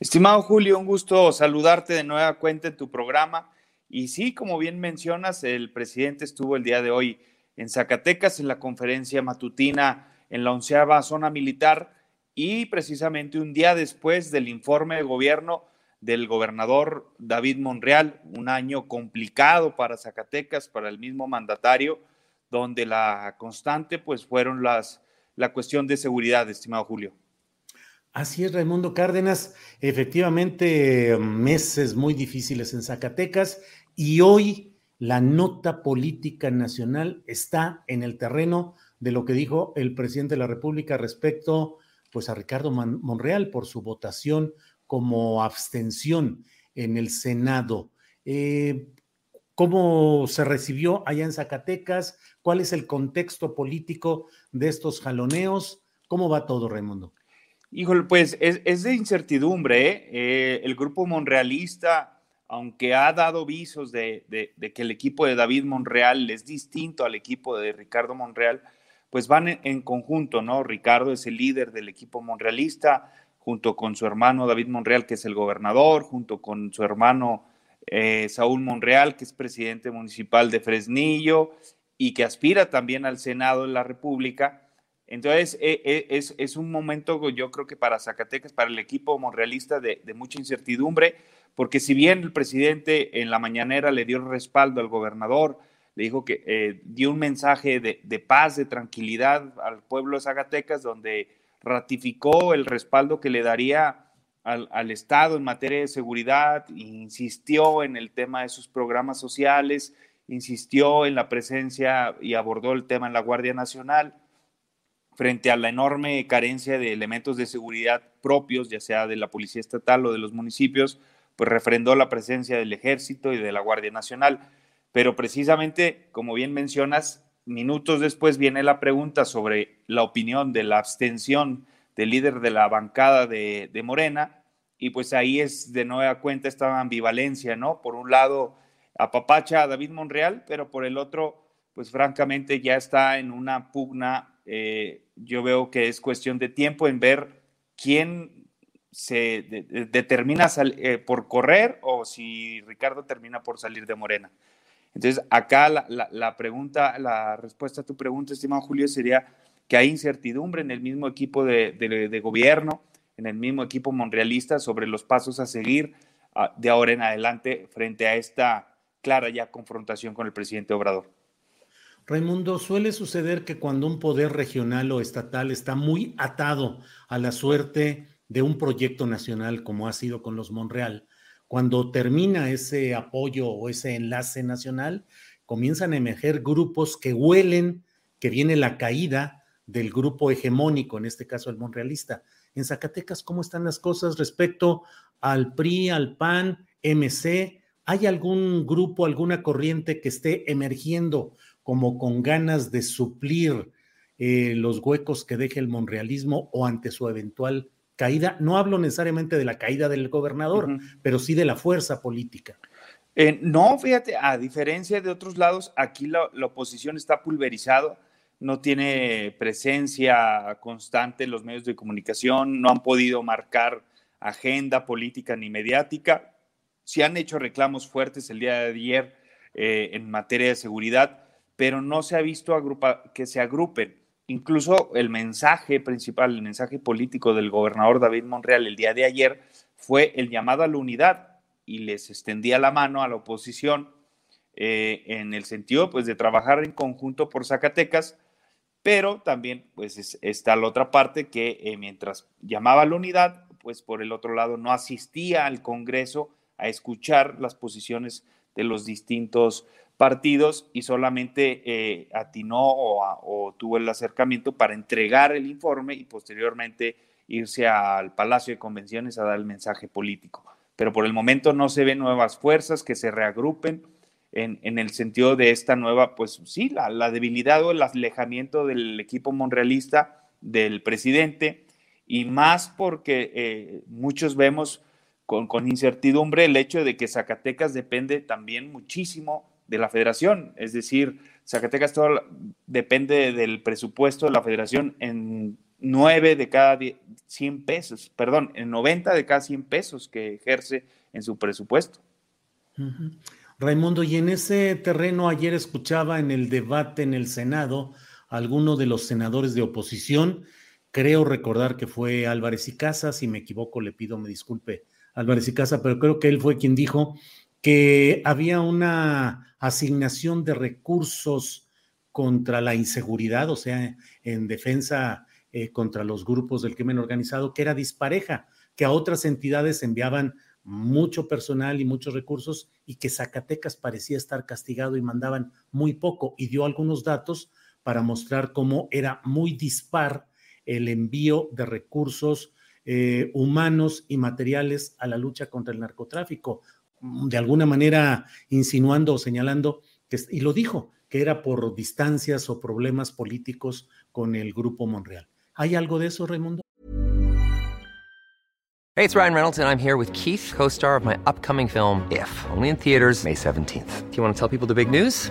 Estimado Julio, un gusto saludarte de nueva cuenta en tu programa. Y sí, como bien mencionas, el presidente estuvo el día de hoy en Zacatecas en la conferencia matutina en la onceava zona militar y precisamente un día después del informe de gobierno del gobernador David Monreal, un año complicado para Zacatecas, para el mismo mandatario, donde la constante pues fueron las la cuestión de seguridad, estimado Julio. Así es, Raimundo Cárdenas. Efectivamente, meses muy difíciles en Zacatecas y hoy la nota política nacional está en el terreno de lo que dijo el presidente de la República respecto pues a Ricardo Monreal por su votación como abstención en el Senado. Eh, ¿Cómo se recibió allá en Zacatecas? ¿Cuál es el contexto político de estos jaloneos? ¿Cómo va todo, Raimundo? Híjole, pues es, de incertidumbre. ¿eh? ¿eh? el grupo monrealista, aunque ha dado visos de, que el equipo de David Monreal es distinto al equipo de Ricardo Monreal, pues van en, conjunto, ¿no? Ricardo es el líder del equipo monrealista, junto con su hermano David Monreal, que es el gobernador, junto con su hermano eh, Saúl Monreal, que es presidente municipal de Fresnillo y que aspira también al Senado de la República entonces, e, e, es, un momento, yo creo que para Zacatecas, para el equipo monrealista, de, mucha incertidumbre, porque si bien el presidente en la mañanera le dio respaldo al gobernador, le dijo que eh, dio un mensaje de, paz, de tranquilidad al pueblo de Zacatecas, donde ratificó el respaldo que le daría al Estado en materia de seguridad, insistió en el tema de sus programas sociales, insistió en la presencia y abordó el tema en la Guardia Nacional frente a la enorme carencia de elementos de seguridad propios, ya sea de la Policía Estatal o de los municipios, pues refrendó la presencia del Ejército y de la Guardia Nacional. Pero precisamente, como bien mencionas, minutos después viene la pregunta sobre la opinión de la abstención del líder de la bancada de, Morena, y pues ahí es de nueva cuenta esta ambivalencia, ¿no? Por un lado, apapacha a David Monreal, pero por el otro, pues francamente ya está en una pugna eh, yo veo que es cuestión de tiempo en ver quién se determina eh, por correr o si Ricardo termina por salir de Morena. Entonces, acá la, pregunta, la respuesta a tu pregunta, estimado Julio, sería que hay incertidumbre en el mismo equipo de, gobierno, en el mismo equipo monrealista sobre los pasos a seguir ah, de ahora en adelante frente a esta clara ya confrontación con el presidente Obrador. Raimundo, suele suceder que cuando un poder regional o estatal está muy atado a la suerte de un proyecto nacional, como ha sido con los Monreal, cuando termina ese apoyo o ese enlace nacional, comienzan a emerger grupos que huelen que viene la caída del grupo hegemónico, en este caso el monrealista. En Zacatecas, ¿cómo están las cosas respecto al PRI, al PAN, MC? ¿Hay algún grupo, alguna corriente que esté emergiendo como con ganas de suplir eh, los huecos que deje el monrealismo o ante su eventual caída. No hablo necesariamente de la caída del gobernador, pero sí de la fuerza política. Eh, no, fíjate, a diferencia de otros lados, aquí la, oposición está pulverizado, no tiene presencia constante en los medios de comunicación, no han podido marcar agenda política ni mediática. Se han hecho reclamos fuertes el día de ayer eh, en materia de seguridad, pero no se ha visto que se agrupen. Incluso el mensaje principal, el mensaje político del gobernador David Monreal el día de ayer fue el llamado a la unidad y les extendía la mano a la oposición eh, en el sentido pues, de trabajar en conjunto por Zacatecas, pero también pues, está la otra parte que eh, mientras llamaba a la unidad, pues por el otro lado no asistía al Congreso a escuchar las posiciones de los distintos partidos y solamente eh, atinó o, tuvo el acercamiento para entregar el informe y posteriormente irse al Palacio de Convenciones a dar el mensaje político. Pero por el momento no se ven nuevas fuerzas que se reagrupen en, el sentido de esta nueva, pues sí, la, debilidad o el alejamiento del equipo monrealista del presidente y más porque eh, muchos vemos con, con incertidumbre el hecho de que Zacatecas depende también muchísimo de la federación, es decir, Zacatecas todo depende del presupuesto de la federación en 9 de cada 100 pesos, perdón, en 90 de cada 100 pesos que ejerce en su presupuesto. Raimundo, y en ese terreno ayer escuchaba en el debate en el Senado alguno de los senadores de oposición, creo recordar que fue Álvarez y Casa, si me equivoco le pido me disculpe Álvarez y Casa, pero creo que él fue quien dijo que había una asignación de recursos contra la inseguridad, o sea, en defensa eh, contra los grupos del crimen organizado, que era dispareja, que a otras entidades enviaban mucho personal y muchos recursos y que Zacatecas parecía estar castigado y mandaban muy poco y dio algunos datos para mostrar cómo era muy dispar el envío de recursos eh, humanos y materiales a la lucha contra el narcotráfico de alguna manera insinuando o señalando, que, y lo dijo, que era por distancias o problemas políticos con el Grupo Monreal. ¿Hay algo de eso, Raimundo? Hey, it's Ryan Reynolds, and I'm here with Keith, co star of my upcoming film, If, only in theaters, May 17th. Do you want to tell people the big news?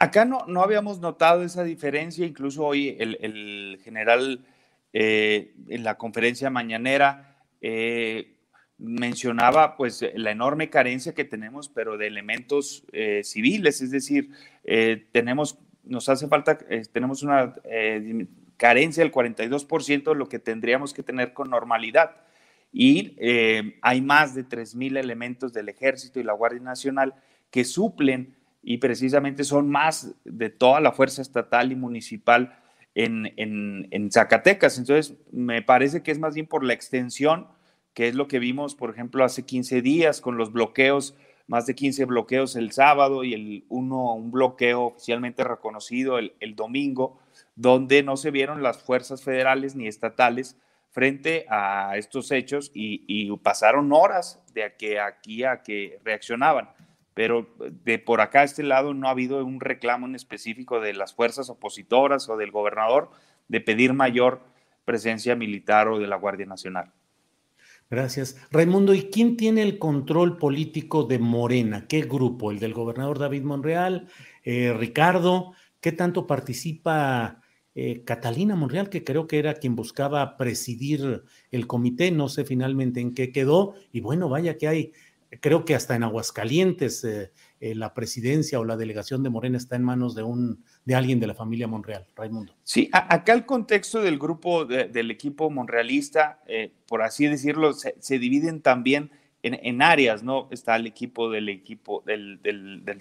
Acá no, no habíamos notado esa diferencia, incluso hoy el, general eh, en la conferencia mañanera eh, mencionaba pues la enorme carencia que tenemos, pero de elementos eh, civiles, es decir, tenemos, nos hace falta, tenemos una carencia del 42% de lo que tendríamos que tener con normalidad. Y hay más de 3.000 elementos del ejército y la Guardia Nacional que suplen y precisamente son más de toda la fuerza estatal y municipal en, en, Zacatecas. Entonces, me parece que es más bien por la extensión, que es lo que vimos, por ejemplo, hace 15 días con los bloqueos, más de 15 bloqueos el sábado y el uno, un bloqueo oficialmente reconocido el, el domingo, donde no se vieron las fuerzas federales ni estatales frente a estos hechos y, y pasaron horas de aquí a que reaccionaban pero de por acá a este lado no ha habido un reclamo en específico de las fuerzas opositoras o del gobernador de pedir mayor presencia militar o de la Guardia Nacional. Gracias. Raimundo, ¿y quién tiene el control político de Morena? ¿Qué grupo? ¿El del gobernador David Monreal? Eh, ¿Ricardo? ¿Qué tanto participa eh, Catalina Monreal, que creo que era quien buscaba presidir el comité? No sé finalmente en qué quedó. Y bueno, vaya que hay creo que hasta en Aguascalientes eh, eh, la presidencia o la delegación de Morena está en manos de un de alguien de la familia Monreal, Raimundo. Sí, acá el contexto del grupo del equipo monrealista, eh, por así decirlo, se, dividen también en, áreas, ¿no? Está el equipo del equipo del,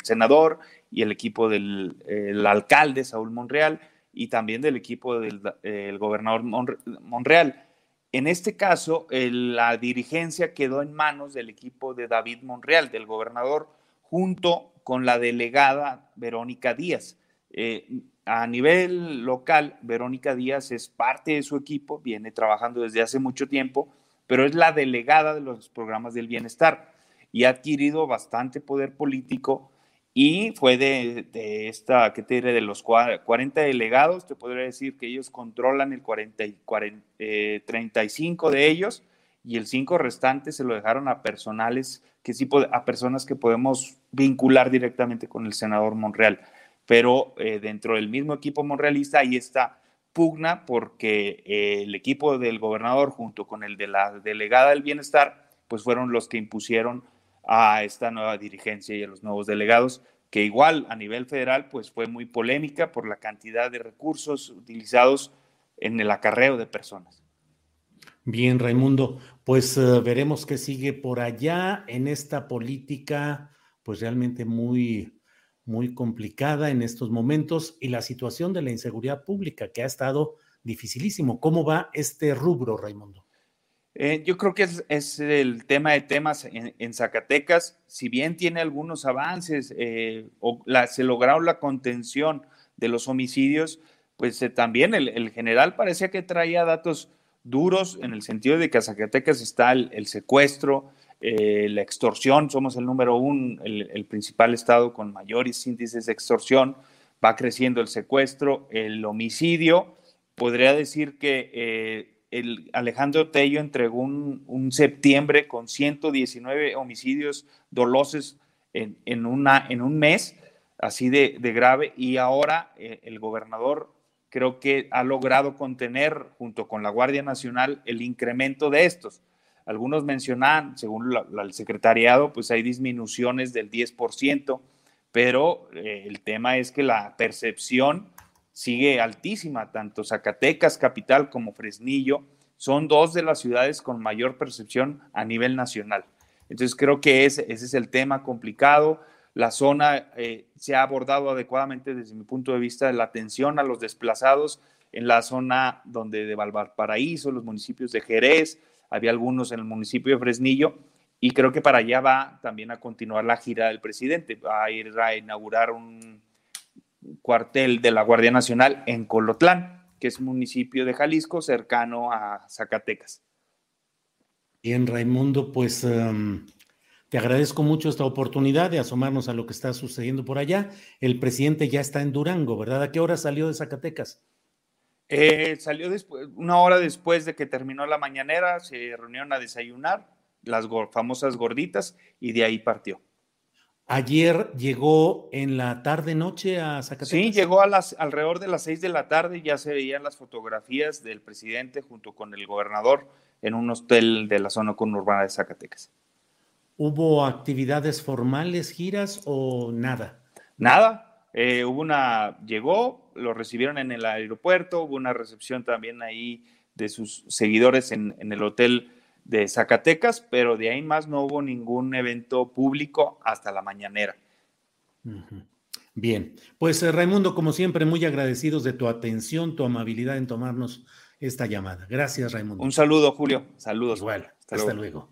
senador y el equipo del alcalde Saúl Monreal y también del equipo del gobernador Monreal. En este caso, la dirigencia quedó en manos del equipo de David Monreal, del gobernador, junto con la delegada Verónica Díaz. Eh, a nivel local, Verónica Díaz es parte de su equipo, viene trabajando desde hace mucho tiempo, pero es la delegada de los programas del bienestar y ha adquirido bastante poder político y fue de, esta, ¿qué te diré? De los 40 delegados, te podría decir que ellos controlan el 40, 35 eh, de ellos y el 5 restante se lo dejaron a personales, que sí, a personas que podemos vincular directamente con el senador Monreal. Pero eh, dentro del mismo equipo monrealista ahí está pugna porque eh, el equipo del gobernador junto con el de la delegada del bienestar, pues fueron los que impusieron a esta nueva dirigencia y a los nuevos delegados, que igual a nivel federal pues fue muy polémica por la cantidad de recursos utilizados en el acarreo de personas. Bien, Raimundo, pues eh, veremos qué sigue por allá en esta política pues realmente muy muy complicada en estos momentos y la situación de la inseguridad pública que ha estado dificilísimo. ¿Cómo va este rubro, Raimundo? Eh, yo creo que es, el tema de temas en, Zacatecas, si bien tiene algunos avances, eh, o se lograron la contención de los homicidios, pues eh, también el, general parecía que traía datos duros en el sentido de que a Zacatecas está el, secuestro, la extorsión, somos el número uno, el, el, principal estado con mayores índices de extorsión, va creciendo el secuestro, el homicidio, podría decir que Alejandro Tello entregó un, septiembre con 119 homicidios dolosos en un mes, así de, grave, y ahora eh, el gobernador creo que ha logrado contener, junto con la Guardia Nacional, el incremento de estos. Algunos mencionan, según el secretariado, pues hay disminuciones del 10%, pero eh, el tema es que la percepción sigue altísima, tanto Zacatecas, capital, como Fresnillo, son dos de las ciudades con mayor percepción a nivel nacional. Entonces creo que ese, es el tema complicado. La zona eh, se ha abordado adecuadamente desde mi punto de vista de la atención a los desplazados en la zona donde de Valparaíso, los municipios de Jerez, había algunos en el municipio de Fresnillo, y creo que para allá va también a continuar la gira del presidente. Va a ir a inaugurar un cuartel de la Guardia Nacional en Colotlán, que es un municipio de Jalisco cercano a Zacatecas. Bien, Raimundo, pues em, te agradezco mucho esta oportunidad de asomarnos a lo que está sucediendo por allá. El presidente ya está en Durango, ¿verdad? ¿A qué hora salió de Zacatecas? Eh, salió después, una hora después de que terminó la mañanera, se reunieron a desayunar, las famosas gorditas, y de ahí partió. Ayer llegó en la tarde noche a Zacatecas. Sí, llegó a las alrededor de las seis de la tarde, ya se veían las fotografías del presidente junto con el gobernador en un hotel de la zona conurbana de Zacatecas. ¿Hubo actividades formales, giras o nada? Nada. Eh, hubo una, llegó, lo recibieron en el aeropuerto, hubo una recepción también ahí de sus seguidores en, en el hotel de Zacatecas, pero de ahí más no hubo ningún evento público hasta la mañanera. Bien, pues eh, Raimundo, como siempre, muy agradecidos de tu atención, tu amabilidad en tomarnos esta llamada. Gracias, Raimundo. Un saludo, Julio. Saludos. Igual. Hasta, luego.